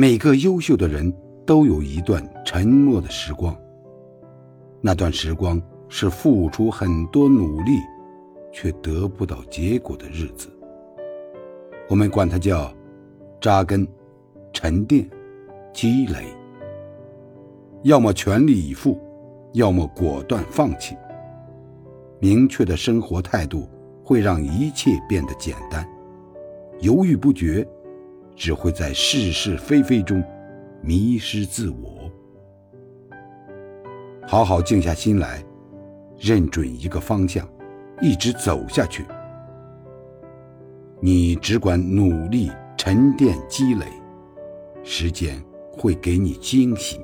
每个优秀的人都有一段沉默的时光，那段时光是付出很多努力，却得不到结果的日子。我们管它叫扎根、沉淀、积累。要么全力以赴，要么果断放弃。明确的生活态度会让一切变得简单，犹豫不决。只会在是是非非中迷失自我。好好静下心来，认准一个方向，一直走下去。你只管努力沉淀积累，时间会给你惊喜。